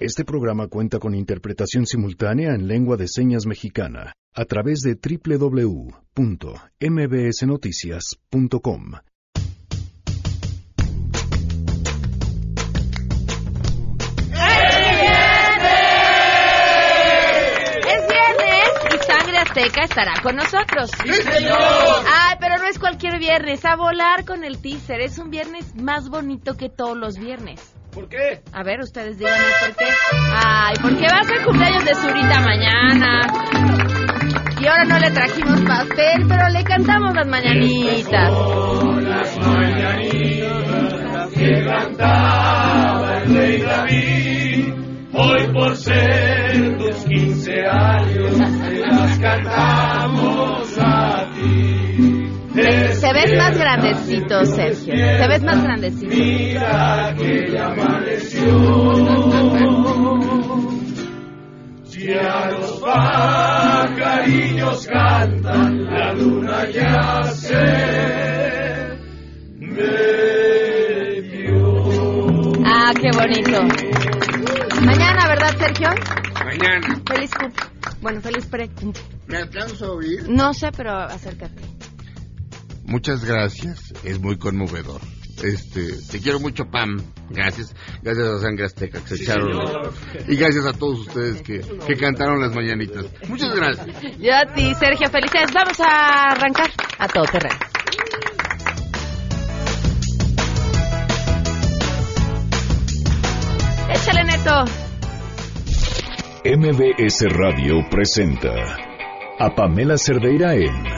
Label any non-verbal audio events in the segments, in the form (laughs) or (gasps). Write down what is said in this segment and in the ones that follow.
Este programa cuenta con interpretación simultánea en lengua de señas mexicana a través de www.mbsnoticias.com. Es viernes y Sangre Azteca estará con nosotros. Ay, pero no es cualquier viernes. A volar con el teaser. Es un viernes más bonito que todos los viernes. ¿Por qué? A ver, ustedes díganme por qué. Ay, porque va a ser cumpleaños de Zurita mañana. Y ahora no le trajimos pastel, pero le cantamos las mañanitas. Las mañanitas que cantaba el rey David, hoy por ser tus 15 años, te las cantamos a ti. Te ves más grandecito, Sergio. Te ves más grandecito. Mira que ya amaneció. Ya los cantan, la luna ya se metió. Ah, qué bonito. Mañana, ¿verdad, Sergio? Mañana. Feliz cumple. Bueno, feliz pre cumple. ¿Me alcanzo a oír? No sé, pero acércate. Muchas gracias. Es muy conmovedor. Este, te quiero mucho, Pam. Gracias. Gracias a Sangre Azteca que se echaron. Y gracias a todos ustedes que, que cantaron las mañanitas. Muchas gracias. Yo a ti, Sergio, felicidades. Vamos a arrancar a todo terreno. Échale, Neto. MBS Radio presenta a Pamela Cerdeira en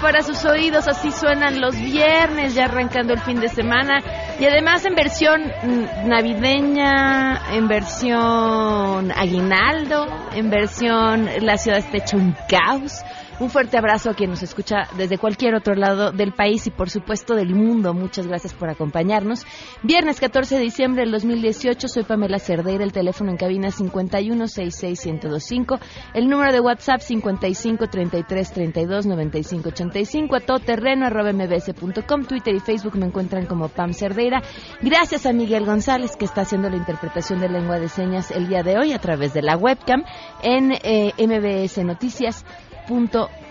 Para sus oídos, así suenan los viernes, ya arrancando el fin de semana. Y además en versión mm, navideña, en versión aguinaldo, en versión La ciudad está hecha un caos. Un fuerte abrazo a quien nos escucha desde cualquier otro lado del país y por supuesto del mundo. Muchas gracias por acompañarnos. Viernes 14 de diciembre del 2018, soy Pamela Cerdeira, el teléfono en cabina 5166125, el número de WhatsApp 5533329585, a todoterreno arroba mbs.com, Twitter y Facebook me encuentran como Pam Cerdeira. Gracias a Miguel González que está haciendo la interpretación de lengua de señas el día de hoy a través de la webcam en eh, MBS Noticias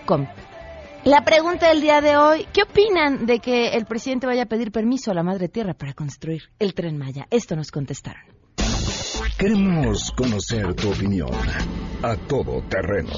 com. La pregunta del día de hoy, ¿qué opinan de que el presidente vaya a pedir permiso a la Madre Tierra para construir el tren Maya? Esto nos contestaron. Queremos conocer tu opinión. A Todo Terreno.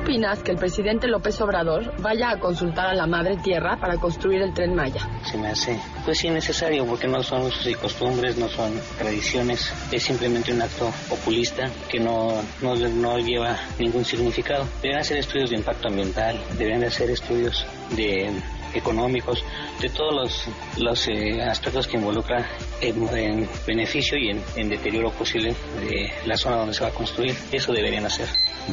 ¿Qué opinas que el presidente López Obrador vaya a consultar a la Madre Tierra para construir el tren Maya? se me hace pues sí necesario porque no son usos y costumbres, no son tradiciones, es simplemente un acto populista que no, no, no lleva ningún significado. Deben hacer estudios de impacto ambiental, deben hacer estudios de económicos, de todos los, los eh, aspectos que involucran en, en beneficio y en, en deterioro posible de la zona donde se va a construir. Eso deberían hacer.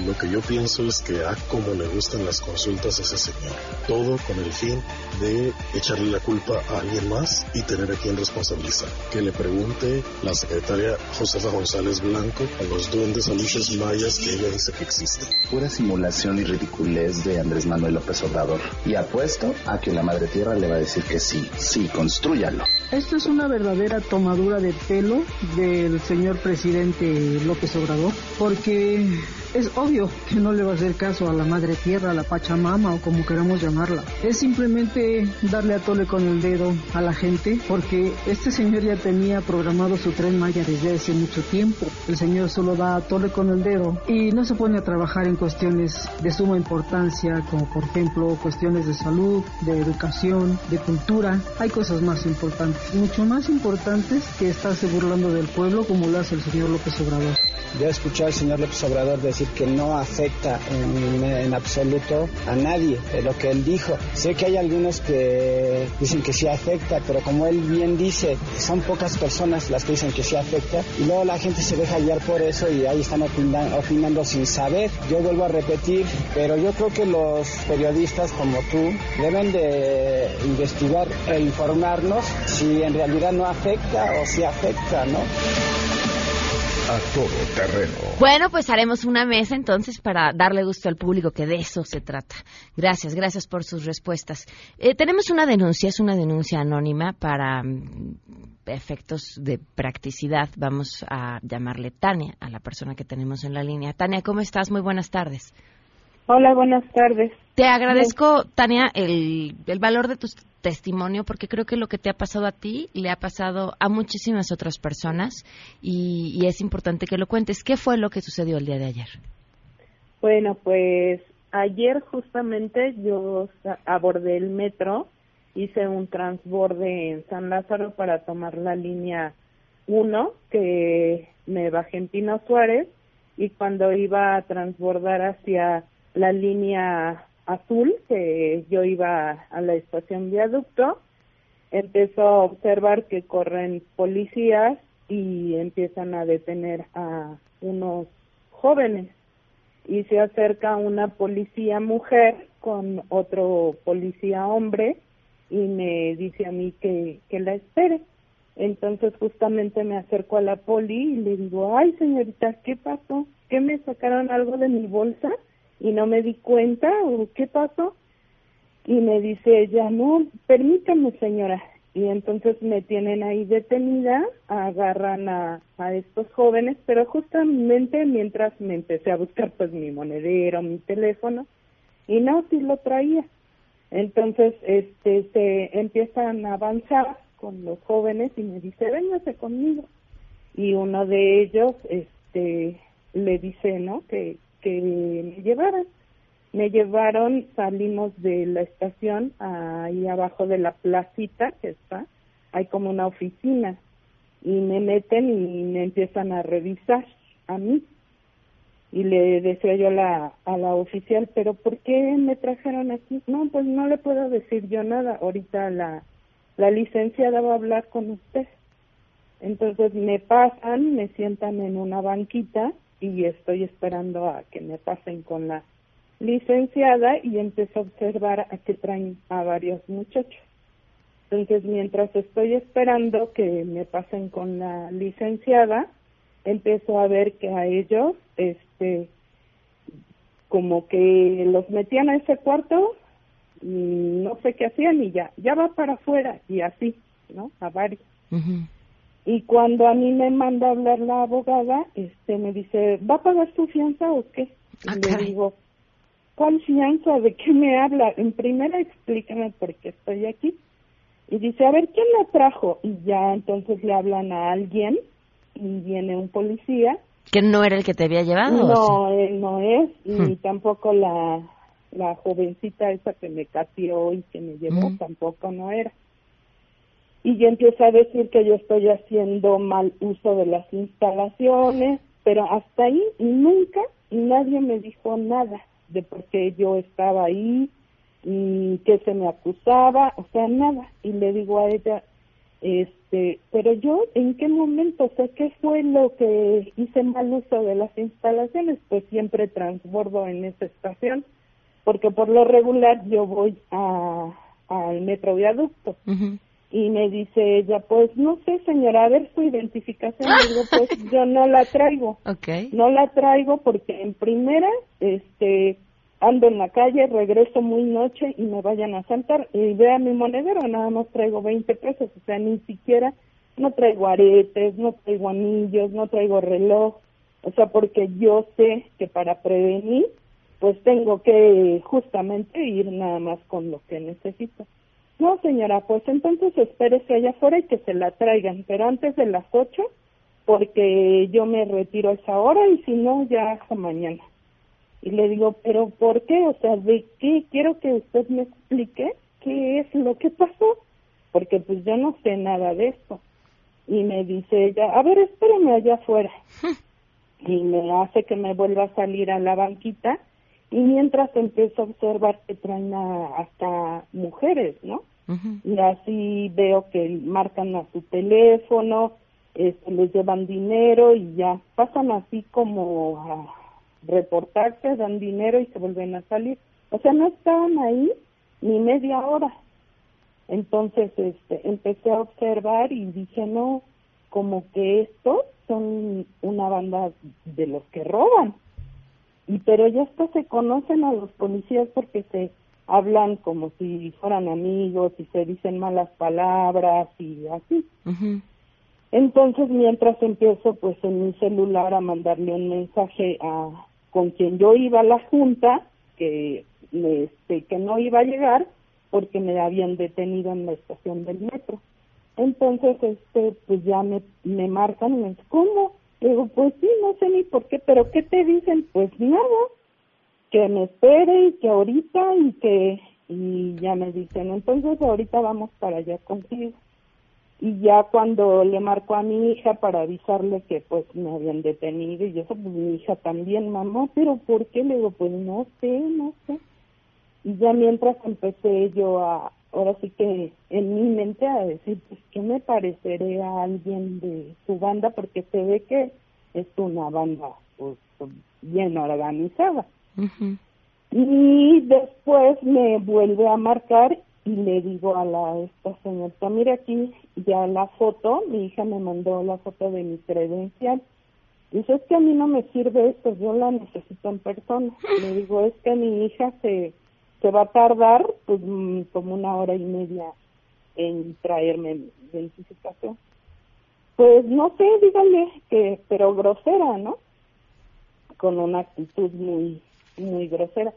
Lo que yo pienso es que a como le gustan las consultas a ese señor. Todo con el fin de echarle la culpa a alguien más y tener a quien responsabilizar. Que le pregunte la secretaria Josefa González Blanco a los duendes o luces mayas que ella dice que existen. Pura simulación y ridiculez de Andrés Manuel López Obrador. Y apuesto a que la Madre Tierra le va a decir que sí, sí, construyalo. Esto es una verdadera tomadura de pelo del señor presidente López Obrador, porque es obvio que no le va a hacer caso a la madre tierra, a la Pachamama o como queramos llamarla. Es simplemente darle a tole con el dedo a la gente, porque este señor ya tenía programado su tren Maya desde hace mucho tiempo. El señor solo da a tole con el dedo y no se pone a trabajar en cuestiones de suma importancia, como por ejemplo cuestiones de salud, de educación, de cultura. Hay cosas más importantes, mucho más importantes que estarse burlando del pueblo como lo hace el señor López Obrador. Ya escuché al señor López Obrador decir que no afecta en, en absoluto a nadie de lo que él dijo. Sé que hay algunos que dicen que sí afecta, pero como él bien dice, son pocas personas las que dicen que sí afecta y luego la gente se deja guiar por eso y ahí están opinando, opinando sin saber. Yo vuelvo a repetir, pero yo creo que los periodistas como tú deben de investigar e informarnos si en realidad no afecta o si afecta, ¿no? A todo terreno. Bueno, pues haremos una mesa entonces para darle gusto al público, que de eso se trata. Gracias, gracias por sus respuestas. Eh, tenemos una denuncia, es una denuncia anónima para mm, efectos de practicidad. Vamos a llamarle Tania, a la persona que tenemos en la línea. Tania, ¿cómo estás? Muy buenas tardes. Hola, buenas tardes. Te agradezco, Tania, el, el valor de tu testimonio porque creo que lo que te ha pasado a ti le ha pasado a muchísimas otras personas y, y es importante que lo cuentes. ¿Qué fue lo que sucedió el día de ayer? Bueno, pues ayer justamente yo abordé el metro, hice un transborde en San Lázaro para tomar la línea 1, que me bajé en Pino Suárez, y cuando iba a transbordar hacia la línea azul, que yo iba a la estación viaducto, empezó a observar que corren policías y empiezan a detener a unos jóvenes y se acerca una policía mujer con otro policía hombre y me dice a mí que, que la espere. Entonces justamente me acerco a la poli y le digo, ay señorita, ¿qué pasó? ¿Qué me sacaron algo de mi bolsa y no me di cuenta o qué pasó? Y me dice ella, no, permítame señora. Y entonces me tienen ahí detenida, agarran a, a estos jóvenes, pero justamente mientras me empecé a buscar pues mi monedero, mi teléfono, y no, sí lo traía. Entonces, este, se empiezan a avanzar con los jóvenes y me dice, véngase conmigo. Y uno de ellos, este, le dice, ¿no? Que, que me llevaran. Me llevaron, salimos de la estación, ahí abajo de la placita que está, hay como una oficina, y me meten y me empiezan a revisar a mí. Y le decía yo a la, a la oficial, pero ¿por qué me trajeron aquí? No, pues no le puedo decir yo nada, ahorita la, la licenciada va a hablar con usted. Entonces me pasan, me sientan en una banquita y estoy esperando a que me pasen con la licenciada y empiezo a observar a que traen a varios muchachos. Entonces, mientras estoy esperando que me pasen con la licenciada, empiezo a ver que a ellos, este, como que los metían a ese cuarto, no sé qué hacían y ya, ya va para afuera y así, ¿no? A varios. Y cuando a mí me manda a hablar la abogada, este, me dice, ¿va a pagar su fianza o qué? Y le digo, ¿cuál fianza? ¿De qué me habla? En primera explícame por qué estoy aquí. Y dice, a ver, ¿quién la trajo? Y ya entonces le hablan a alguien y viene un policía. ¿Que no era el que te había llevado? No, él no es, y Hmm. tampoco la, la jovencita esa que me capió y que me llevó, Mm. tampoco no era. Y yo empiezo a decir que yo estoy haciendo mal uso de las instalaciones, pero hasta ahí nunca nadie me dijo nada de por qué yo estaba ahí y que se me acusaba, o sea, nada. Y le digo a ella, este, pero yo, ¿en qué momento? O sea, ¿qué fue lo que hice mal uso de las instalaciones? Pues siempre transbordo en esa estación, porque por lo regular yo voy a al metro viaducto. Y me dice ella, pues no sé señora, a ver su identificación. Le digo, pues (laughs) yo no la traigo. No la traigo porque en primera, este, ando en la calle, regreso muy noche y me vayan a asaltar. Y vea mi monedero, nada más traigo 20 pesos, o sea, ni siquiera, no traigo aretes, no traigo anillos, no traigo reloj. O sea, porque yo sé que para prevenir, pues tengo que justamente ir nada más con lo que necesito. No, señora, pues entonces espérese allá afuera y que se la traigan, pero antes de las ocho, porque yo me retiro a esa hora y si no, ya hasta mañana. Y le digo, pero ¿por qué? O sea, ¿de qué? Quiero que usted me explique qué es lo que pasó, porque pues yo no sé nada de esto. Y me dice ella, a ver, espérame allá afuera. y me hace que me vuelva a salir a la banquita y mientras empiezo a observar que traen a- hasta mujeres, ¿no? Y así veo que marcan a su teléfono, este, les llevan dinero y ya pasan así como a reportarse, dan dinero y se vuelven a salir. O sea, no estaban ahí ni media hora. Entonces, este, empecé a observar y dije, no, como que estos son una banda de los que roban. Y pero ya hasta se conocen a los policías porque se hablan como si fueran amigos y se dicen malas palabras y así. Entonces, mientras empiezo pues en mi celular a mandarle un mensaje a con quien yo iba a la junta que este que no iba a llegar porque me habían detenido en la estación del metro. Entonces, este pues ya me me marcan y me dicen, "¿Cómo?" Digo, "Pues sí, no sé ni por qué, pero ¿qué te dicen?" Pues nada, que me espere y que ahorita y que y ya me dicen, "Entonces ahorita vamos para allá contigo." y ya cuando le marco a mi hija para avisarle que pues me habían detenido y eso pues mi hija también mamá pero por qué le digo pues no sé no sé y ya mientras empecé yo a ahora sí que en mi mente a decir pues qué me pareceré a alguien de su banda porque se ve que es una banda pues bien organizada y después me vuelve a marcar y le digo a la esta señorita, mire aquí ya la foto, mi hija me mandó la foto de mi credencial. Dice, es que a mí no me sirve esto, yo la necesito en persona. (gasps) Le digo, es que mi hija se, se va a tardar pues mm, como una hora y media en traerme identificación. Pues no sé, dígale que, pero grosera, ¿no? Con una actitud muy, muy grosera.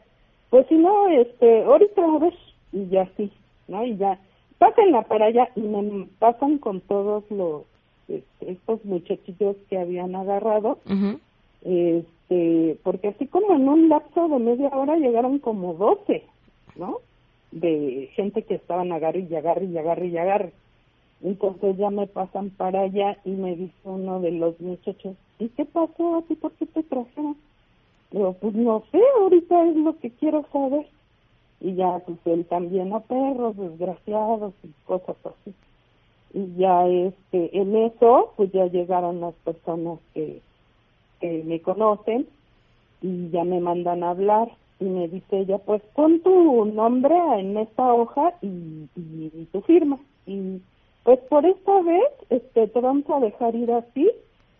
Pues si no, este, ahorita a ver, y ya sí, ¿no? Y ya, pásenla para allá, y me pasan con todos los, este, estos muchachillos que habían agarrado, este, porque así como en un lapso de media hora llegaron como 12, ¿no? De gente que estaban agarre y agarre y agarre y agarre. Entonces ya me pasan para allá y me dice uno de los muchachos, ¿y qué pasó a ti? ¿Por qué te trajeron? Digo, pues no sé, ahorita es lo que quiero saber. Y ya, pues él también a perros, desgraciados y cosas así. Y ya, este, en eso, pues ya llegaron las personas que, que me conocen y ya me mandan a hablar y me dice ella, pues pon tu nombre en esta hoja y, y, y tu firma. Y pues por esta vez, este, te vamos a dejar ir así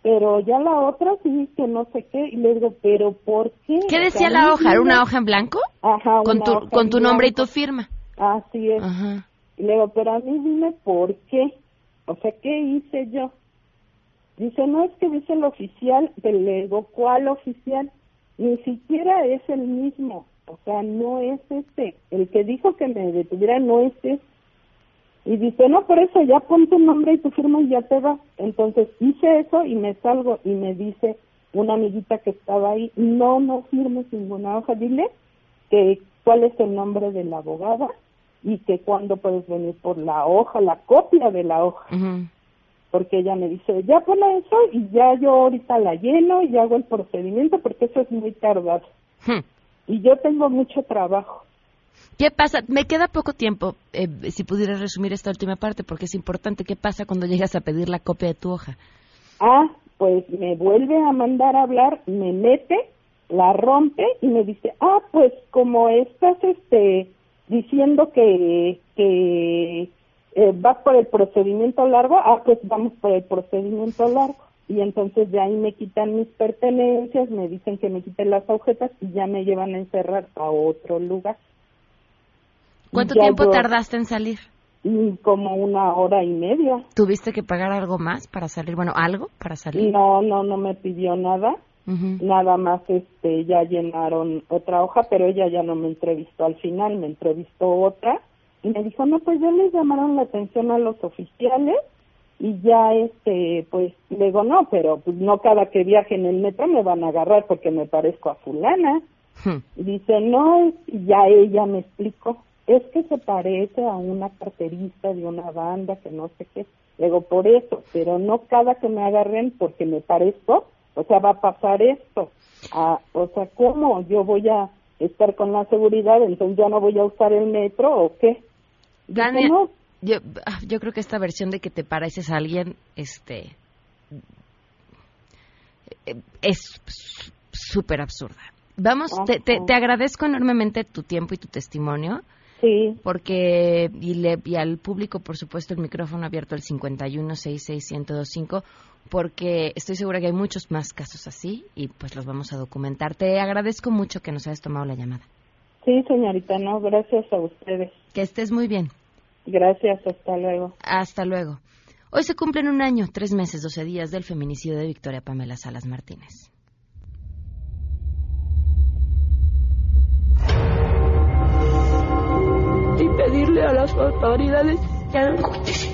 pero ya la otra sí que no sé qué y le digo pero por qué ¿Qué decía la hoja? ¿Era una hoja en blanco? Ajá, Con una tu, hoja con tu nombre y tu firma. así es Ajá. y le digo pero a mí dime por qué o sea qué hice yo dice no es que dice el oficial pero le digo cuál oficial ni siquiera es el mismo o sea no es este el que dijo que me detuviera no es este y dice, no, por eso ya pon tu nombre y tu firma y ya te vas. Entonces hice eso y me salgo y me dice una amiguita que estaba ahí, no, no firmes ninguna hoja, dile que cuál es el nombre de la abogada y que cuándo puedes venir por la hoja, la copia de la hoja. Porque ella me dice, ya ponle eso y ya yo ahorita la lleno y hago el procedimiento porque eso es muy tardado. Y yo tengo mucho trabajo. ¿Qué pasa? Me queda poco tiempo, eh, si pudieras resumir esta última parte, porque es importante. ¿Qué pasa cuando llegas a pedir la copia de tu hoja? Ah, pues me vuelve a mandar a hablar, me mete, la rompe y me dice, ah, pues como estás este diciendo que que eh, vas por el procedimiento largo, ah, pues vamos por el procedimiento largo. Y entonces ya ahí me quitan mis pertenencias, me dicen que me quiten las agujetas y ya me llevan a encerrar a otro lugar. ¿Cuánto Ya tiempo yo- tardaste en salir? Mm, Como una hora y media. ¿Tuviste que pagar algo más para salir? Bueno, algo para salir. No, no, no me pidió nada. Nada más este ya llenaron otra hoja, pero ella ya no me entrevistó al final, me entrevistó otra y me dijo, "No, pues ya les llamaron la atención a los oficiales y ya este pues le digo, "No, pero pues no cada que viaje en el metro me van a agarrar porque me parezco a fulana." Y dice, "No, es- y ya ella me explicó, es que se parece a una carterista de una banda que no sé qué." Le digo, "Por eso, pero no cada que me agarren porque me parezco o sea, va a pasar esto. Ah, o sea, ¿cómo yo voy a estar con la seguridad? Entonces ya no voy a usar el metro o qué. Dania, yo, ah, yo creo que esta versión de que te pareces a alguien, este, eh, es súper absurda. Vamos, te, te, te agradezco enormemente tu tiempo y tu testimonio. Sí. Porque, y, le, y al público, por supuesto, el micrófono abierto al 51661025, porque estoy segura que hay muchos más casos así y pues los vamos a documentar. Te agradezco mucho que nos hayas tomado la llamada. Sí, señorita, no, gracias a ustedes. Que estés muy bien. Gracias, hasta luego. Hasta luego. Hoy se cumplen un año, tres meses, doce días del feminicidio de Victoria Pamela Salas Martínez. y pedirle a las autoridades que hagan justicia,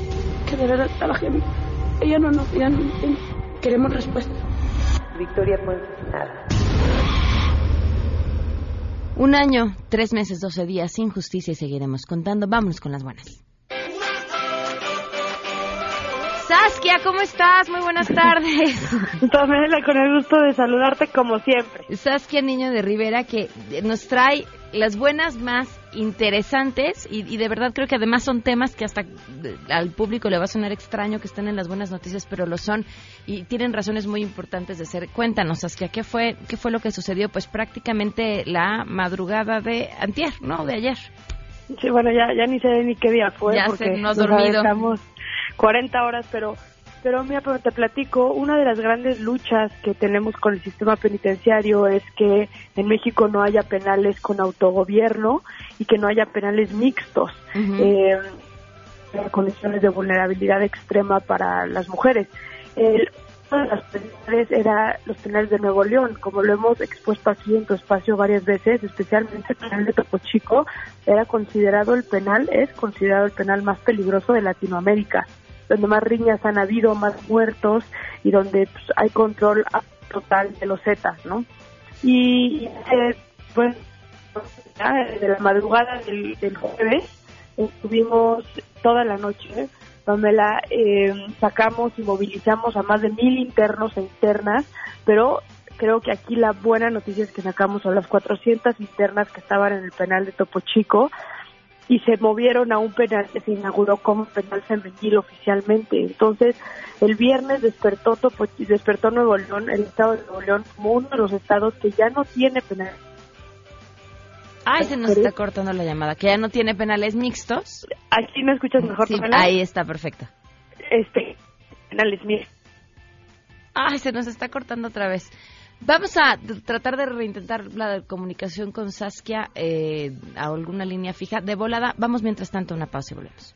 que de verdad trabajen. Ella no nos ya no. Queremos respuesta. Victoria pues nada. Un año, tres meses, doce días sin justicia y seguiremos contando. Vámonos con las buenas. Saskia, ¿cómo estás? Muy buenas tardes. (laughs) Pamela, con el gusto de saludarte como siempre. Saskia Niño de Rivera, que nos trae las buenas más interesantes y, y de verdad creo que además son temas que hasta eh, al público le va a sonar extraño que estén en las buenas noticias, pero lo son y tienen razones muy importantes de ser. Cuéntanos, Saskia, ¿qué fue, qué fue lo que sucedió? Pues prácticamente la madrugada de antier, ¿no? De ayer. Sí, bueno, ya, ya ni sé ni qué día fue Ya porque has nos dormido. aventamos 40 horas, pero pero mira, pero te platico, una de las grandes luchas que tenemos con el sistema penitenciario es que en México no haya penales con autogobierno y que no haya penales mixtos. eh, condiciones de vulnerabilidad extrema para las mujeres. El, una de las penales era los penales de Nuevo León, como lo hemos expuesto aquí en tu espacio varias veces, especialmente el penal de Topo Chico, era considerado el penal, es considerado el penal más peligroso de Latinoamérica, donde más riñas han habido, más muertos y donde pues, hay control total de los Zetas, ¿no? Y eh, pues de la madrugada del, del jueves estuvimos toda la noche donde la eh, sacamos y movilizamos a más de mil internos e internas, pero creo que aquí la buena noticia es que sacamos a las 400 internas que estaban en el penal de Topo Chico y se movieron a un penal que se inauguró como penal femenil oficialmente. Entonces, el viernes despertó despertó Nuevo León, el estado de Nuevo León, como uno de los estados que ya no tiene penal Ay, se nos está cortando la llamada. Que ya no tiene penales mixtos. Aquí me escuchas mejor, Sí, ahí está, perfecto. Este, penales mixtos. Ay, se nos está cortando otra vez. Vamos a tratar de reintentar la comunicación con Saskia eh, a alguna línea fija. De volada, vamos mientras tanto a una pausa y volvemos.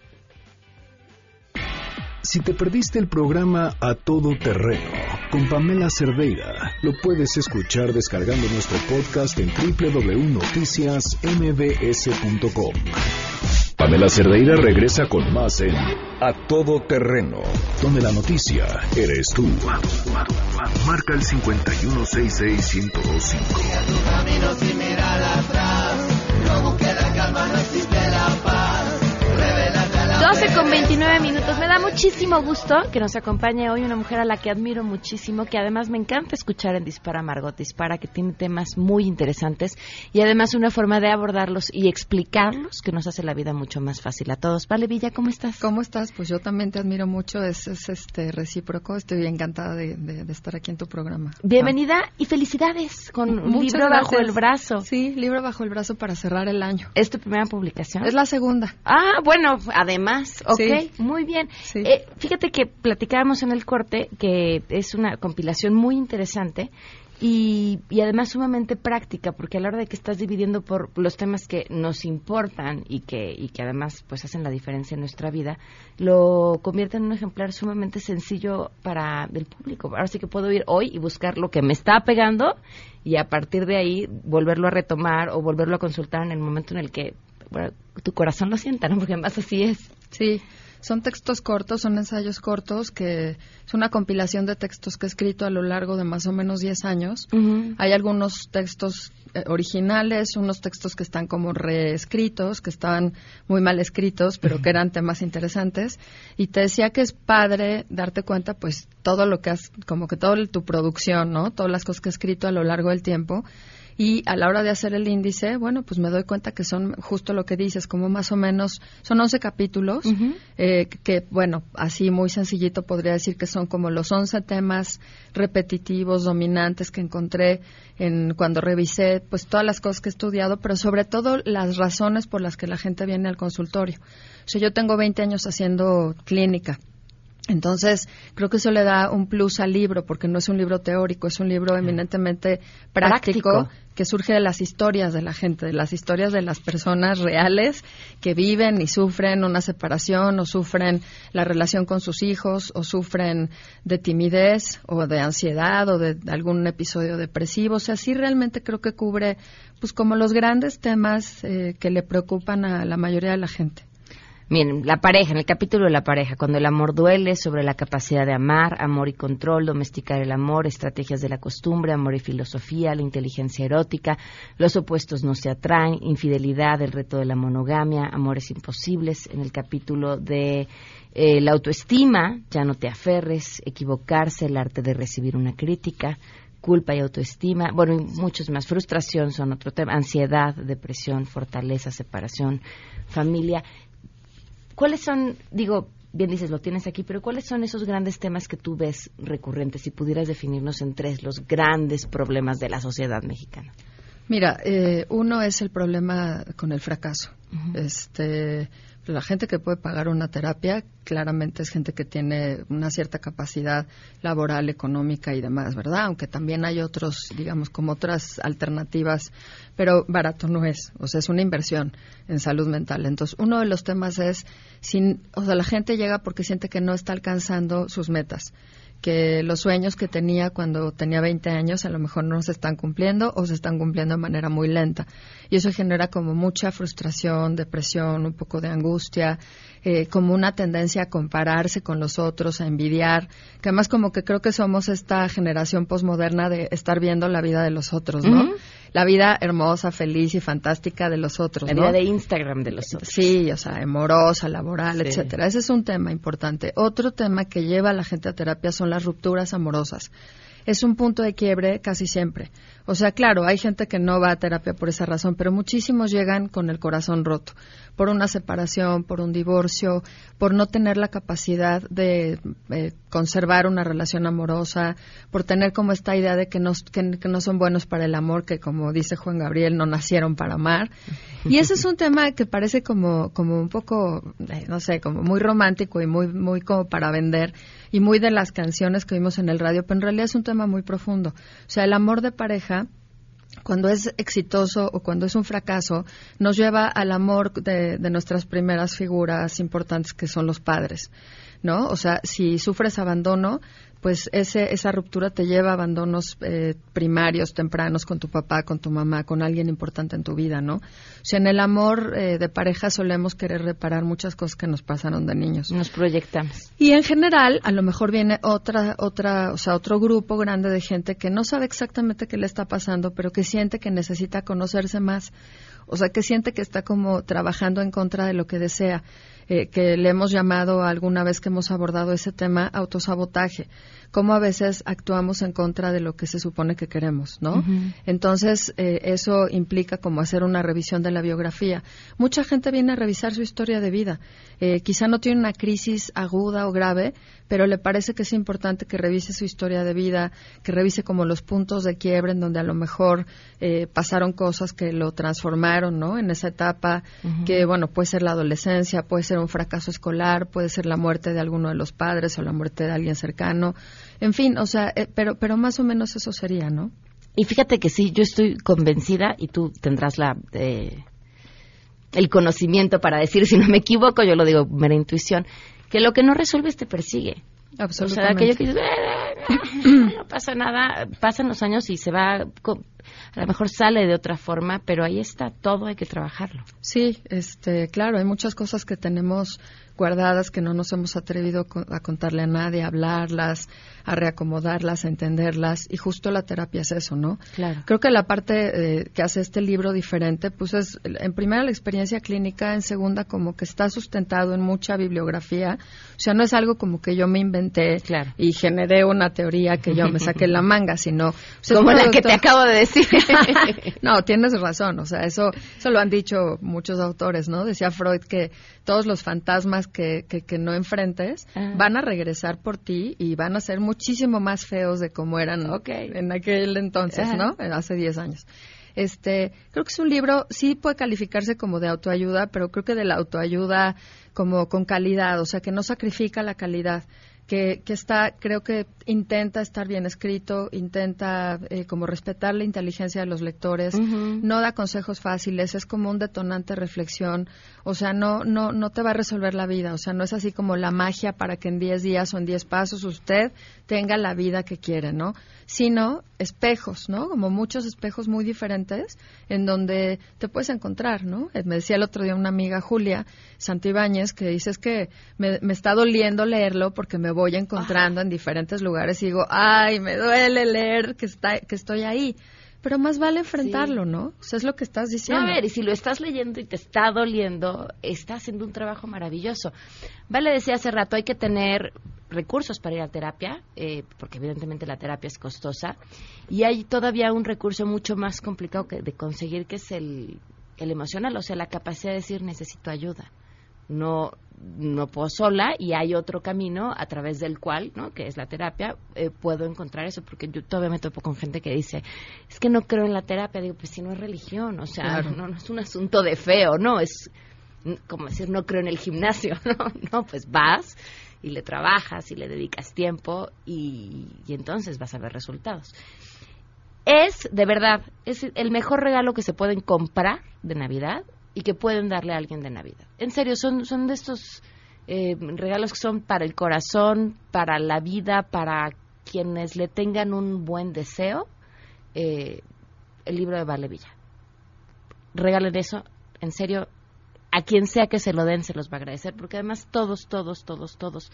Si te perdiste el programa A Todo Terreno con Pamela Cerdeira, lo puedes escuchar descargando nuestro podcast en www.noticiasmbs.com. Pamela Cerdeira regresa con más en A Todo Terreno, donde la noticia eres tú. Marca el 5166125. camino sin mirar atrás. No busque la calma, 12 con 29 minutos. Me da muchísimo gusto que nos acompañe hoy una mujer a la que admiro muchísimo, que además me encanta escuchar en Dispara Margot Dispara, que tiene temas muy interesantes y además una forma de abordarlos y explicarlos que nos hace la vida mucho más fácil a todos. Vale, Villa, ¿cómo estás? ¿Cómo estás? Pues yo también te admiro mucho, es, es, este recíproco. Estoy encantada de, de- de estar aquí en tu programa. Bienvenida y felicidades con (laughs) un libro bajo gracias. el brazo. Sí, libro bajo el brazo para cerrar el año. ¿Es tu primera publicación? Es la segunda. Ah, bueno, además, ok, Sí. muy bien. Eh, fíjate que platicábamos en el corte que es una compilación muy interesante y, y además sumamente práctica, porque a la hora de que estás dividiendo por los temas que nos importan y que, y que además pues hacen la diferencia en nuestra vida, lo convierte en un ejemplar sumamente sencillo para el público. Ahora sí que puedo ir hoy y buscar lo que me está pegando y a partir de ahí volverlo a retomar o volverlo a consultar en el momento en el que bueno, tu corazón lo sienta, ¿no? Porque además así es. Sí, Son textos cortos, son ensayos cortos, que es una compilación de textos que he escrito a lo largo de más o menos 10 años. Hay algunos textos eh, originales, unos textos que están como reescritos, que estaban muy mal escritos, pero que eran temas interesantes. Y te decía que es padre darte cuenta, pues, todo lo que has, como que toda tu producción, ¿no? Todas las cosas que he escrito a lo largo del tiempo y a la hora de hacer el índice, bueno, pues me doy cuenta que son justo lo que dices, como más o menos, son 11 capítulos, eh, que bueno, así muy sencillito podría decir que son como los 11 temas repetitivos, dominantes que encontré en cuando revisé pues todas las cosas que he estudiado, pero sobre todo las razones por las que la gente viene al consultorio. O sea, yo tengo 20 años haciendo clínica entonces, creo que eso le da un plus al libro, porque no es un libro teórico, es un libro eminentemente práctico, que surge de las historias de la gente, de las historias de las personas reales que viven y sufren una separación o sufren la relación con sus hijos o sufren de timidez o de ansiedad o de algún episodio depresivo. O sea, sí realmente creo que cubre pues como los grandes temas eh, que le preocupan a la mayoría de la gente. Miren, la pareja, en el capítulo de la pareja, cuando el amor duele, sobre la capacidad de amar, amor y control, domesticar el amor, estrategias de la costumbre, amor y filosofía, la inteligencia erótica, los opuestos no se atraen, infidelidad, el reto de la monogamia, amores imposibles, en el capítulo de eh, la autoestima, ya no te aferres, equivocarse, el arte de recibir una crítica, culpa y autoestima, bueno, y muchos más. Frustración son otro tema, ansiedad, depresión, fortaleza, separación, familia. ¿Cuáles son, digo, bien dices, lo tienes aquí, pero cuáles son esos grandes temas que tú ves recurrentes, si pudieras definirnos en tres, los grandes problemas de la sociedad mexicana? Mira, eh, uno es el problema con el fracaso. Este la gente que puede pagar una terapia claramente es gente que tiene una cierta capacidad laboral, económica y demás, ¿verdad? Aunque también hay otros, digamos, como otras alternativas, pero barato no es, o sea, es una inversión en salud mental. Entonces, uno de los temas es, sin, o sea, la gente llega porque siente que no está alcanzando sus metas que los sueños que tenía cuando tenía 20 años a lo mejor no se están cumpliendo o se están cumpliendo de manera muy lenta. Y eso genera como mucha frustración, depresión, un poco de angustia, eh, como una tendencia a compararse con los otros, a envidiar, que además como que creo que somos esta generación posmoderna de estar viendo la vida de los otros, ¿no? La vida hermosa, feliz y fantástica de los otros, La vida de Instagram de los otros. Sí, o sea, amorosa, laboral, etcétera. Ese es un tema importante. Otro tema que lleva a la gente a terapia son las rupturas amorosas es un punto de quiebre casi siempre. O sea, claro, hay gente que no va a terapia por esa razón, pero muchísimos llegan con el corazón roto, por una separación, por un divorcio, por no tener la capacidad de eh, conservar una relación amorosa, por tener como esta idea de que no, que, no son buenos para el amor, que como dice Juan Gabriel, no nacieron para amar. Y ese es un tema que parece como, como un poco, eh, no sé, como muy romántico y muy, muy como para vender y muy de las canciones que vimos en el radio, pero en realidad es un tema muy profundo. O sea, el amor de pareja cuando es exitoso o cuando es un fracaso, nos lleva al amor de, de, nuestras primeras figuras importantes que son los padres, ¿no? O sea, si sufres abandono, pues ese, esa ruptura te lleva a abandonos eh, primarios, tempranos, con tu papá, con tu mamá, con alguien importante en tu vida, ¿no? O sea, en el amor eh, de pareja solemos querer reparar muchas cosas que nos pasaron de niños. Nos proyectamos. Y en general, a lo mejor viene otra, otra, o sea, otro grupo grande de gente que no sabe exactamente qué le está pasando, pero que siente que necesita conocerse más. O sea, que siente que está como trabajando en contra de lo que desea. Eh, que le hemos llamado alguna vez que hemos abordado ese tema autosabotaje, cómo a veces actuamos en contra de lo que se supone que queremos, ¿no? Entonces, eh, eso implica como hacer una revisión de la biografía. Mucha gente viene a revisar su historia de vida. Eh, quizá no tiene una crisis aguda o grave, pero le parece que es importante que revise su historia de vida, que revise como los puntos de quiebre en donde a lo mejor pasaron cosas que lo transformaron, ¿no? En esa etapa, que, bueno, puede ser la adolescencia, puede ser un fracaso escolar, puede ser la muerte de alguno de los padres o la muerte de alguien cercano. En fin, o sea, eh, pero, pero más o menos eso sería, ¿no? Y fíjate que sí, yo estoy convencida y tú tendrás la eh, el conocimiento para decir si no me equivoco, yo lo digo mera intuición, que lo que no resuelves te persigue. Absolutamente. O sea, aquello que dices, eh, no pasa nada, pasan los años y se va a lo mejor sale de otra forma, pero ahí está, todo hay que trabajarlo. Sí, este, claro, hay muchas cosas que tenemos guardadas que no nos hemos atrevido a contarle a nadie, a hablarlas, a reacomodarlas, a entenderlas, y justo la terapia es eso, ¿no? Claro. Creo que la parte eh, que hace este libro diferente, pues es, en primera, la experiencia clínica, en segunda, como que está sustentado en mucha bibliografía, o sea, no es algo como que yo me inventé y generé una teoría que yo me saqué en la manga, sino... o sea, es Como la que te acabo de decir. (laughs) no, tienes razón, o sea, eso, eso lo han dicho muchos autores, ¿no? Decía Freud que todos los fantasmas que, que, que no enfrentes Ah. van a regresar por ti y van a ser muchísimo más feos de como eran en aquel entonces. ¿no? Hace 10 años. Este, creo que es un libro, sí puede calificarse como de autoayuda, pero creo que de la autoayuda como con calidad, o sea, que no sacrifica la calidad, que, que está, creo que intenta estar bien escrito, intenta eh, como respetar la inteligencia de los lectores, no da consejos fáciles, es como un detonante de reflexión, o sea, no, no, no te va a resolver la vida, o sea, no es así como la magia para que en 10 días o en 10 pasos usted tenga la vida que quiere, ¿no? Sino espejos, ¿no? Como muchos espejos muy diferentes en donde te puedes encontrar, ¿no? Eh, Me decía el otro día una amiga, Julia Santibáñez, que dice es que me, me está doliendo leerlo porque me voy encontrando en diferentes lugares y digo, ay, me duele leer que, está, que estoy ahí. Pero más vale enfrentarlo, ¿no? O sea, es lo que estás No, diciendo. a ver, y si lo estás leyendo y te está doliendo, está haciendo un trabajo maravilloso. Vale decía hace rato, hay que tener recursos para ir a terapia, eh, porque evidentemente la terapia es costosa, y hay todavía un recurso mucho más complicado que de conseguir, que es el, el emocional, o sea, la capacidad de decir necesito ayuda. No, no puedo sola y hay otro camino a través del cual, ¿no? que es la terapia, eh, puedo encontrar eso, porque yo todavía me topo con gente que dice, es que no creo en la terapia, digo, pues si no es religión, o sea, Claro. no, no es un asunto de feo, no, es como decir, no creo en el gimnasio, (laughs) no, no, pues vas y le trabajas y le dedicas tiempo y, y entonces vas a ver resultados. Es, de verdad, es el mejor regalo que se pueden comprar de Navidad y que pueden darle a alguien de Navidad. En serio, son, son de estos eh, regalos que son para el corazón, para la vida, para quienes le tengan un buen deseo. eh, el libro de Vale Villa. Regalen eso, en serio, a quien sea que se lo den se los va a agradecer, porque además todos, todos, todos, todos,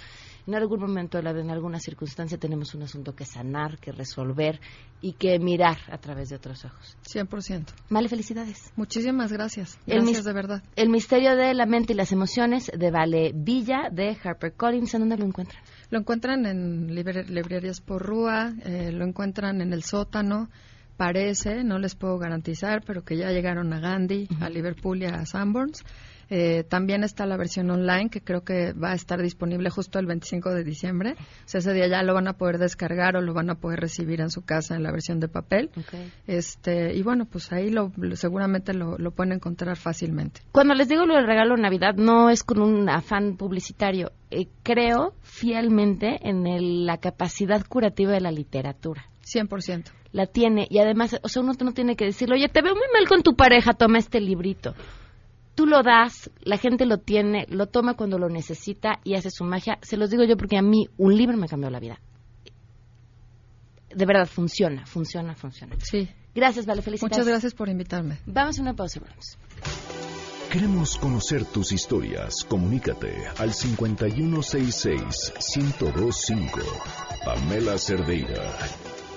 en algún momento de la vida, en alguna circunstancia, tenemos un asunto que sanar, que resolver y que mirar a través de otros ojos. 100%. Vale, felicidades. Muchísimas gracias. Gracias de verdad. El misterio de la mente y las emociones de Vale Villa de Harper Collins. ¿En dónde lo encuentran? Lo encuentran en libre- librerías por Rúa, eh, lo encuentran en el sótano, parece, no les puedo garantizar, pero que ya llegaron a Gandhi, a Liverpool y a Sanborns. Eh, también está la versión online que creo que va a estar disponible justo el 25 de diciembre. O sea, ese día ya lo van a poder descargar o lo van a poder recibir en su casa en la versión de papel. Este, y bueno, pues ahí lo, lo- seguramente lo, lo pueden encontrar fácilmente. Cuando les digo lo del regalo de Navidad, no es con un afán publicitario. Eh, creo fielmente en el- la capacidad curativa de la literatura. 100%. La tiene. Y además, o sea, uno no tiene que decirle, oye, te veo muy mal con tu pareja, toma este librito. Tú lo das, la gente lo tiene, lo toma cuando lo necesita y hace su magia. Se los digo yo porque a mí un libro me cambió la vida. De verdad, funciona, funciona, funciona. Sí. Gracias, Vale, felicidades. Muchas gracias por invitarme. Vamos a una pausa, vamos. Queremos conocer tus historias. Comunícate al 5166-1025. Pamela Cerdeira.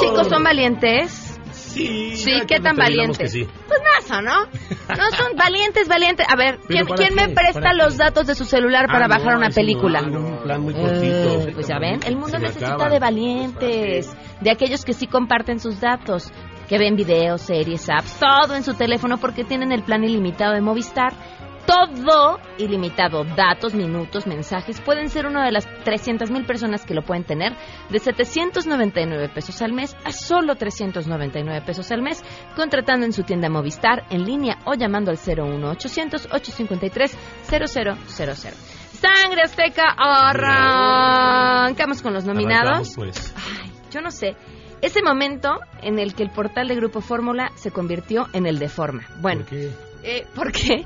Chicos, ¿son valientes? Sí. Sí, ¿qué que tan valientes? sí. Pues nazo, ¿no? No son (laughs) valientes, valientes. A ver, ¿quién, Pero ¿para quién me presta ¿Para los datos de su celular para Ah, bajar no, una no, película? era un plan muy Eh, pues ya ven, el mundo necesita acaba. de valientes, de aquellos que sí comparten sus datos, que ven videos, series, apps, todo en su teléfono porque tienen el plan ilimitado de Movistar todo ilimitado, datos, minutos, mensajes. Pueden ser una de las 300 mil personas que lo pueden tener de 799 pesos al mes a solo 399 pesos al mes, contratando en su tienda Movistar en línea o llamando al 01800 853 0000. Sangre Azteca, arrancamos con los nominados. Pues. Ay, yo no sé. Ese momento en el que el portal de Grupo Fórmula se convirtió en el de Forma. Bueno, ¿Por qué? eh, ¿por qué?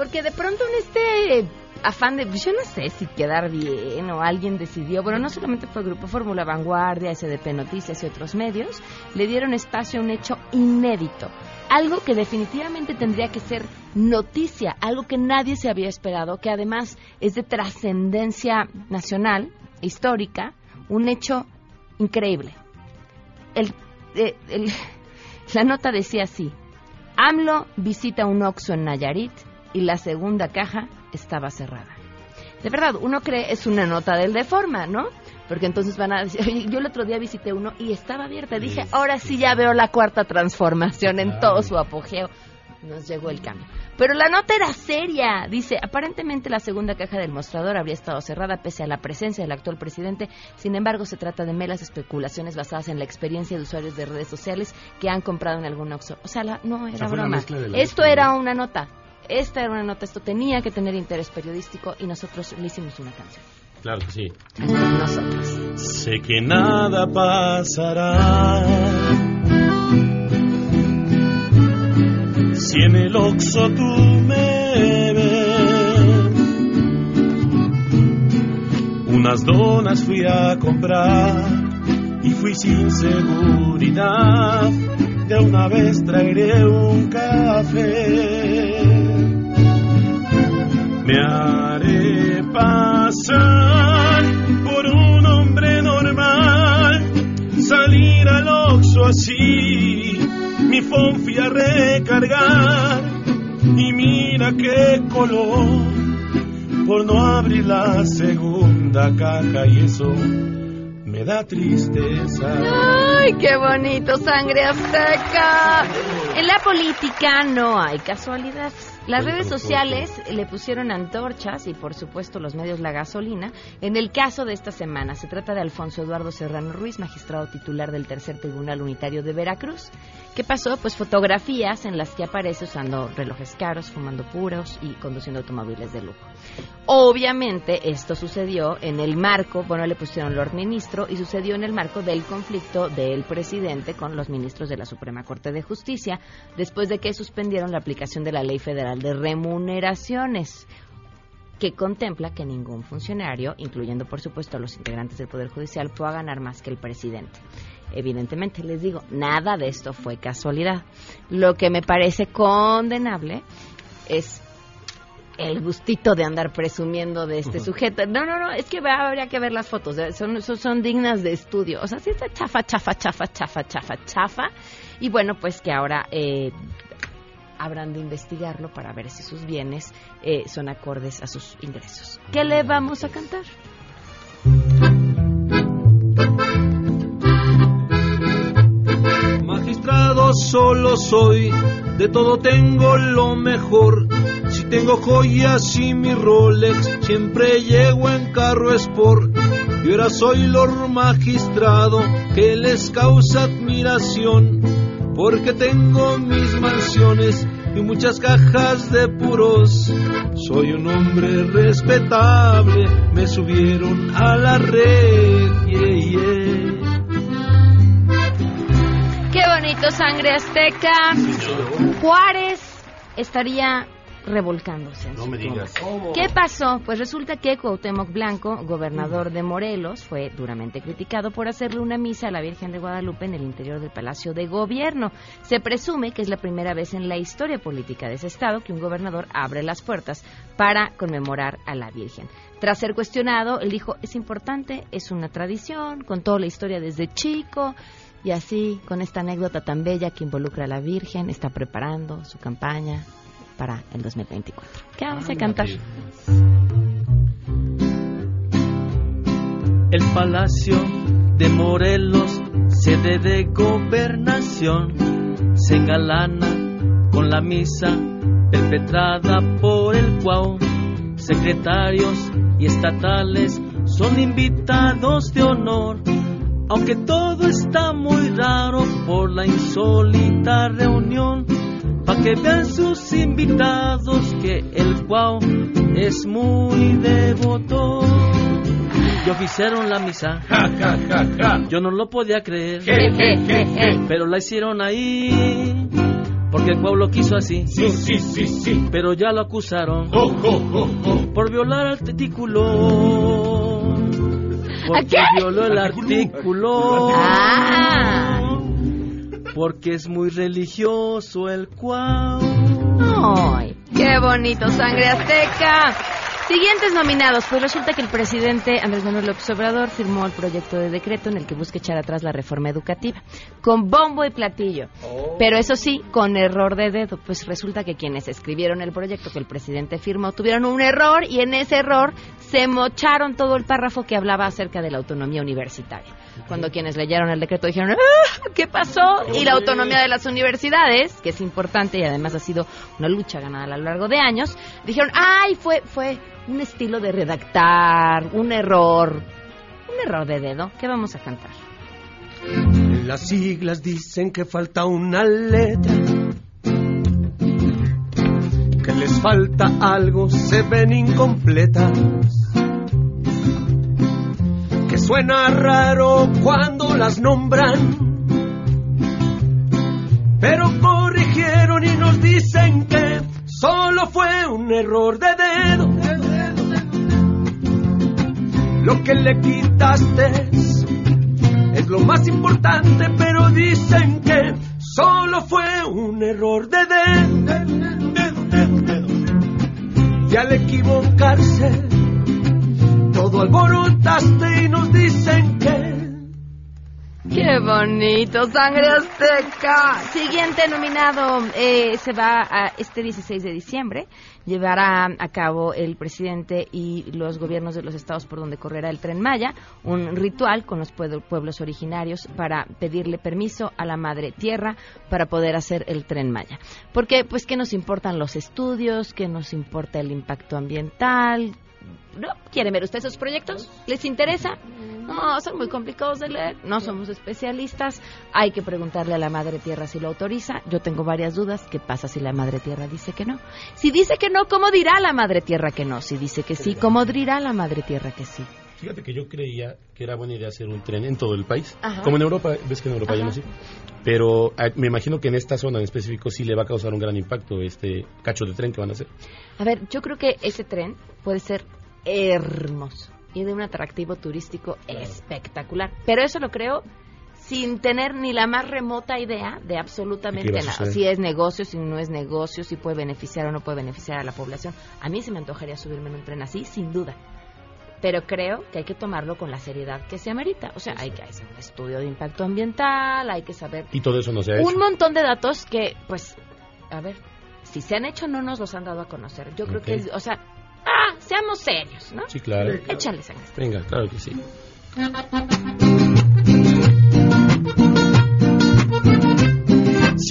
Porque de pronto en este afán de, pues, yo no sé si quedar bien o alguien decidió, bueno, no solamente fue Grupo Fórmula, Vanguardia, SDP Noticias y otros medios, le dieron espacio a un hecho inédito, algo que definitivamente tendría que ser noticia, algo que nadie se había esperado, que además es de trascendencia nacional, histórica, un hecho increíble. El, eh, el- (laughs) la nota decía así, AMLO visita un Oxxo en Nayarit y la segunda caja estaba cerrada. De verdad, uno cree es una nota del de forma, ¿no? Porque entonces van a decir, oye, yo el otro día visité uno y estaba abierta. Dije, ahora sí ya veo la cuarta transformación en todo su apogeo. Nos llegó el cambio. Pero la nota era seria. Dice, aparentemente la segunda caja del mostrador habría estado cerrada pese a la presencia del actual presidente. Sin embargo, se trata de meras especulaciones basadas en la experiencia de usuarios de redes sociales que han comprado en algún Oxxo. O sea, la- no era sea, broma. Esto mezcla, era una nota. Esta era una nota. Esto tenía que tener interés periodístico y nosotros le hicimos una canción. Claro que sí. Nosotros. Sé que nada pasará. Si en el Oxxo tú me ves, unas donas fui a comprar y fui sin seguridad. De una vez traeré un café. Me haré pasar por un hombre normal, salir al Oxxo así, mi phone fui a recargar y mira qué color por no abrir la segunda caja y eso me da tristeza. ¡Ay, qué bonito, sangre azteca! En la política no hay casualidad. Las redes sociales le pusieron antorchas y, por supuesto, los medios la gasolina. En el caso de esta semana, se trata de Alfonso Eduardo Serrano Ruiz, magistrado titular del Tercer Tribunal Unitario de Veracruz. ¿Qué pasó? Pues fotografías en las que aparece usando relojes caros, fumando puros y conduciendo automóviles de lujo. Obviamente esto sucedió en el marco, bueno, le pusieron Lord Ministro y sucedió en el marco del conflicto del presidente con los ministros de la Suprema Corte de Justicia después de que suspendieron la aplicación de la Ley Federal de Remuneraciones que contempla que ningún funcionario, incluyendo por supuesto a los integrantes del Poder Judicial, pueda ganar más que el presidente. Evidentemente, les digo, nada de esto fue casualidad. Lo que me parece condenable es el gustito de andar presumiendo de este sujeto. No, no, no, es que habría que ver las fotos, eh, son, son, son dignas de estudio. O sea, sí está chafa, chafa, chafa, chafa, chafa, chafa. Y bueno, pues que ahora eh, habrán de investigarlo para ver si sus bienes eh, son acordes a sus ingresos. ¿Qué le vamos a cantar? Magistrado solo soy, de todo tengo lo mejor. Si tengo joyas y mi Rolex, siempre llego en carro Sport. Y ahora soy Lord Magistrado, que les causa admiración, porque tengo mis mansiones y muchas cajas de puros. Soy un hombre respetable, me subieron a la red. yeah, yeah. ¡Qué bonito, sangre azteca! Juárez estaría revolcándose. en No su me tumba. digas. ¿Qué pasó? Pues resulta que Cuauhtémoc Blanco, gobernador de Morelos, fue duramente criticado por hacerle una misa a la Virgen de Guadalupe en el interior del Palacio de Gobierno. Se presume que es la primera vez en la historia política de ese estado que un gobernador abre las puertas para conmemorar a la Virgen. Tras ser cuestionado, él dijo, es importante, es una tradición, contó la historia desde chico, y así, con esta anécdota tan bella que involucra a la Virgen, está preparando su campaña para el 2024. ¿Qué vamos a cantar? El palacio de Morelos, sede de gobernación, se engalana con la misa perpetrada por el Cuau. Secretarios y estatales son invitados de honor, aunque todo está muy raro por la insólita reunión. Pa' que vean sus invitados que el Cuau es muy devoto. Y oficiaron la misa. Yo no lo podía creer. Pero la hicieron ahí. Porque el pueblo quiso así. Sí, sí, sí, sí. Pero ya lo acusaron. Jo, jo, jo, jo. Por violar al testículo. Porque qué? violó el artículo. Ah. Porque es muy religioso el cuau. ¡Ay! ¡Qué bonito, sangre azteca! Siguientes nominados, pues resulta que el presidente Andrés Manuel López Obrador firmó el proyecto de decreto en el que busca echar atrás la reforma educativa, con bombo y platillo. Pero eso sí, con error de dedo, pues resulta que quienes escribieron el proyecto que el presidente firmó tuvieron un error y en ese error se mocharon todo el párrafo que hablaba acerca de la autonomía universitaria. Cuando quienes leyeron el decreto dijeron, "Ah, ¿qué pasó? Y la autonomía de las universidades, que es importante y además ha sido una lucha ganada a lo largo de años, dijeron, ay, fue, fue un estilo de redactar, un error, un error de dedo. ¿Qué vamos a cantar? Las siglas dicen que falta una letra. Que les falta algo, se ven incompletas. Que suena raro cuando las nombran. Pero corrigieron y nos dicen que solo fue un error de dedo. Lo que le quitaste es lo más importante, pero dicen que solo fue un error de dedo. Y al equivocarse, todo alborotaste y nos dicen que ¡Qué bonito! ¡Sangre azteca! Siguiente nominado eh, se va a este 16 de diciembre. Llevará a cabo el presidente y los gobiernos de los estados por donde correrá el tren Maya, un ritual con los pueblo- pueblos originarios para pedirle permiso a la madre tierra para poder hacer el tren Maya. Porque, pues, ¿qué nos importan los estudios? ¿Qué nos importa el impacto ambiental? ¿No? ¿Quieren ver ustedes esos proyectos? ¿Les interesa? No, son muy complicados de leer. No somos especialistas. Hay que preguntarle a la Madre Tierra si lo autoriza. Yo tengo varias dudas. ¿Qué pasa si la Madre Tierra dice que no? Si dice que no, ¿cómo dirá la Madre Tierra que no? Si dice que sí, ¿cómo dirá la Madre Tierra que sí? Fíjate que yo creía que era buena idea hacer un tren en todo el país. Ajá. Como en Europa, ves que en Europa ya no sí. Pero ah, me imagino que en esta zona en específico sí le va a causar un gran impacto este cacho de tren que van a hacer. A ver, yo creo que ese tren puede ser hermoso y de un atractivo turístico espectacular. Pero eso lo creo sin tener ni la más remota idea de absolutamente ¿Qué va a nada. Si es negocio, si no es negocio, si puede beneficiar o no puede beneficiar a la población. A mí se me antojaría subirme en un tren así, sin duda. Pero creo que hay que tomarlo con la seriedad que se amerita. O sea, hay que hacer un estudio de impacto ambiental, hay que saber Y todo eso no se ha hecho. un montón de datos que, pues, a ver, si se han hecho no nos los han dado a conocer. Yo creo que, o sea, ah, seamos serios, ¿no? Sí, claro. Échale sangre. Venga, claro que sí.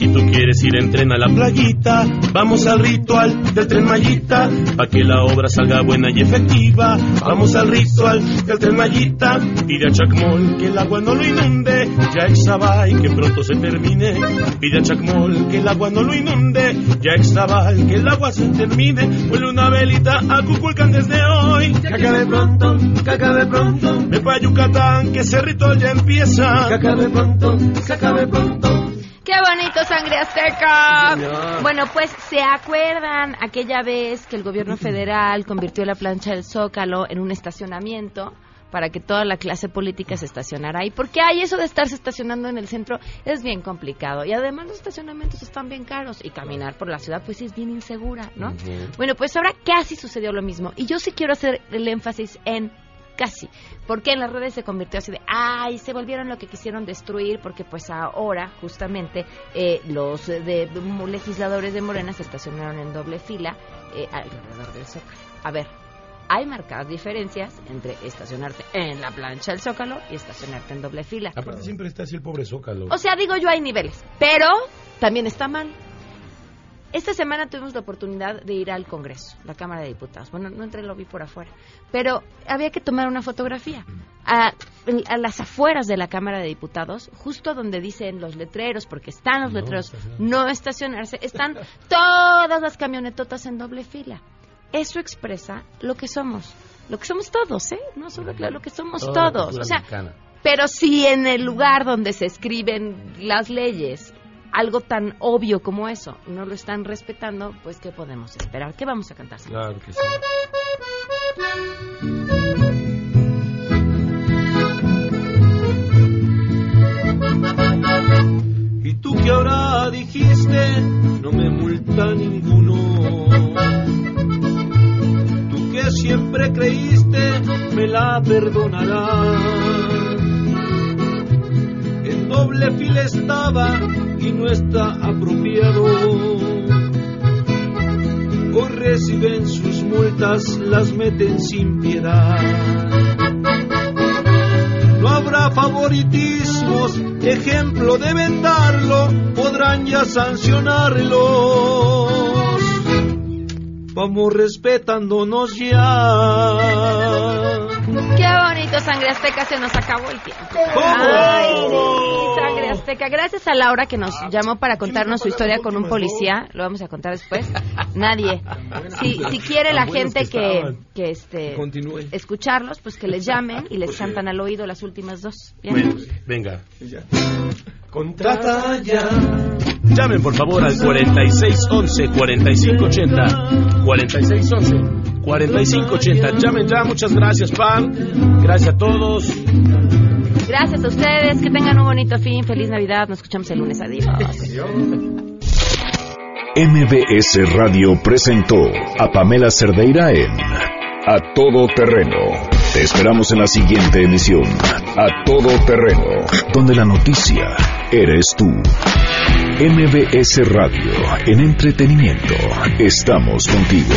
Si tú quieres ir en tren a la playita, vamos al ritual del tren Mayita, pa' que la obra salga buena y efectiva. Vamos al ritual del tren Mayita, pide a Chacmol que el agua no lo inunde, ya exabay que pronto se termine. Pide a Chacmol que el agua no lo inunde, ya exabay que el agua se termine. Huele una velita a Cuculcán desde hoy, que acabe pronto, que acabe pronto. Ve pa' Yucatán que ese ritual ya empieza, que acabe pronto, que acabe pronto. ¡Qué bonito, sangre azteca! señor. Bueno, pues, ¿se acuerdan aquella vez que el gobierno (clears throat) federal convirtió la plancha del Zócalo en un estacionamiento? para que toda la clase política se estacionara ahí. Porque hay eso de estarse estacionando en el centro es bien complicado. Y además los estacionamientos están bien caros. Y caminar por la ciudad pues es bien insegura, ¿no? Bueno, pues ahora casi sucedió lo mismo. Y yo sí quiero hacer el énfasis en casi. Porque en las redes se convirtió así de, ay, se volvieron lo que quisieron destruir, porque pues ahora justamente eh, los eh, de, de legisladores de Morena se estacionaron en doble fila eh, alrededor del Zócalo. A ver, hay marcadas diferencias entre estacionarte en la plancha del Zócalo y estacionarte en doble fila. Aparte siempre está así el pobre Zócalo. O sea, digo yo, hay niveles, pero también está mal. Esta semana tuvimos la oportunidad de ir al Congreso, la Cámara de Diputados. Bueno, no entré, lo vi por afuera. Pero había que tomar una fotografía. A, a las afueras de la Cámara de Diputados, justo donde dicen los letreros, porque están los letreros, no estacionarse, están todas las camionetotas en doble fila. Eso expresa lo que somos. Lo que somos todos, ¿eh? No solo claro, lo que somos Toda todos. O sea, mexicana. pero si en el lugar donde se escriben las leyes, algo tan obvio como eso, no lo están respetando, pues ¿qué podemos esperar? ¿Qué vamos a cantar? Claro que sí. Y tú que ahora dijiste, no me multa ninguno. Tú que siempre creíste, me la perdonarás. En doble fila estaba y no está apropiado. Hoy reciben sus multas, las meten sin piedad. No habrá favoritismos, ejemplo deben darlo, podrán ya sancionarlos. Vamos respetándonos ya. Qué bonito, Sangre Azteca, se nos acabó el tiempo. ¿Cómo? Ay, sí, Azteca. Gracias a Laura que nos llamó para contarnos su historia con un policía. Lo vamos a contar después. Nadie. Si, si quiere la gente que que, este, Continúe. escucharlos, pues que les llamen y les cantan al oído las últimas dos. ¿Bien? Venga. Contrata ya. Llamen por favor al 4611-4580. 4611-4580. Llamen ya, muchas gracias, Pam. Gracias a todos. Gracias a ustedes. Que tengan un bonito fin. Feliz Navidad. Nos escuchamos el lunes. Adiós. MBS Radio presentó a Pamela Cerdeira en A Todo Terreno. Te esperamos en la siguiente emisión. A Todo Terreno, donde la noticia eres tú. MBS Radio, en entretenimiento, estamos contigo.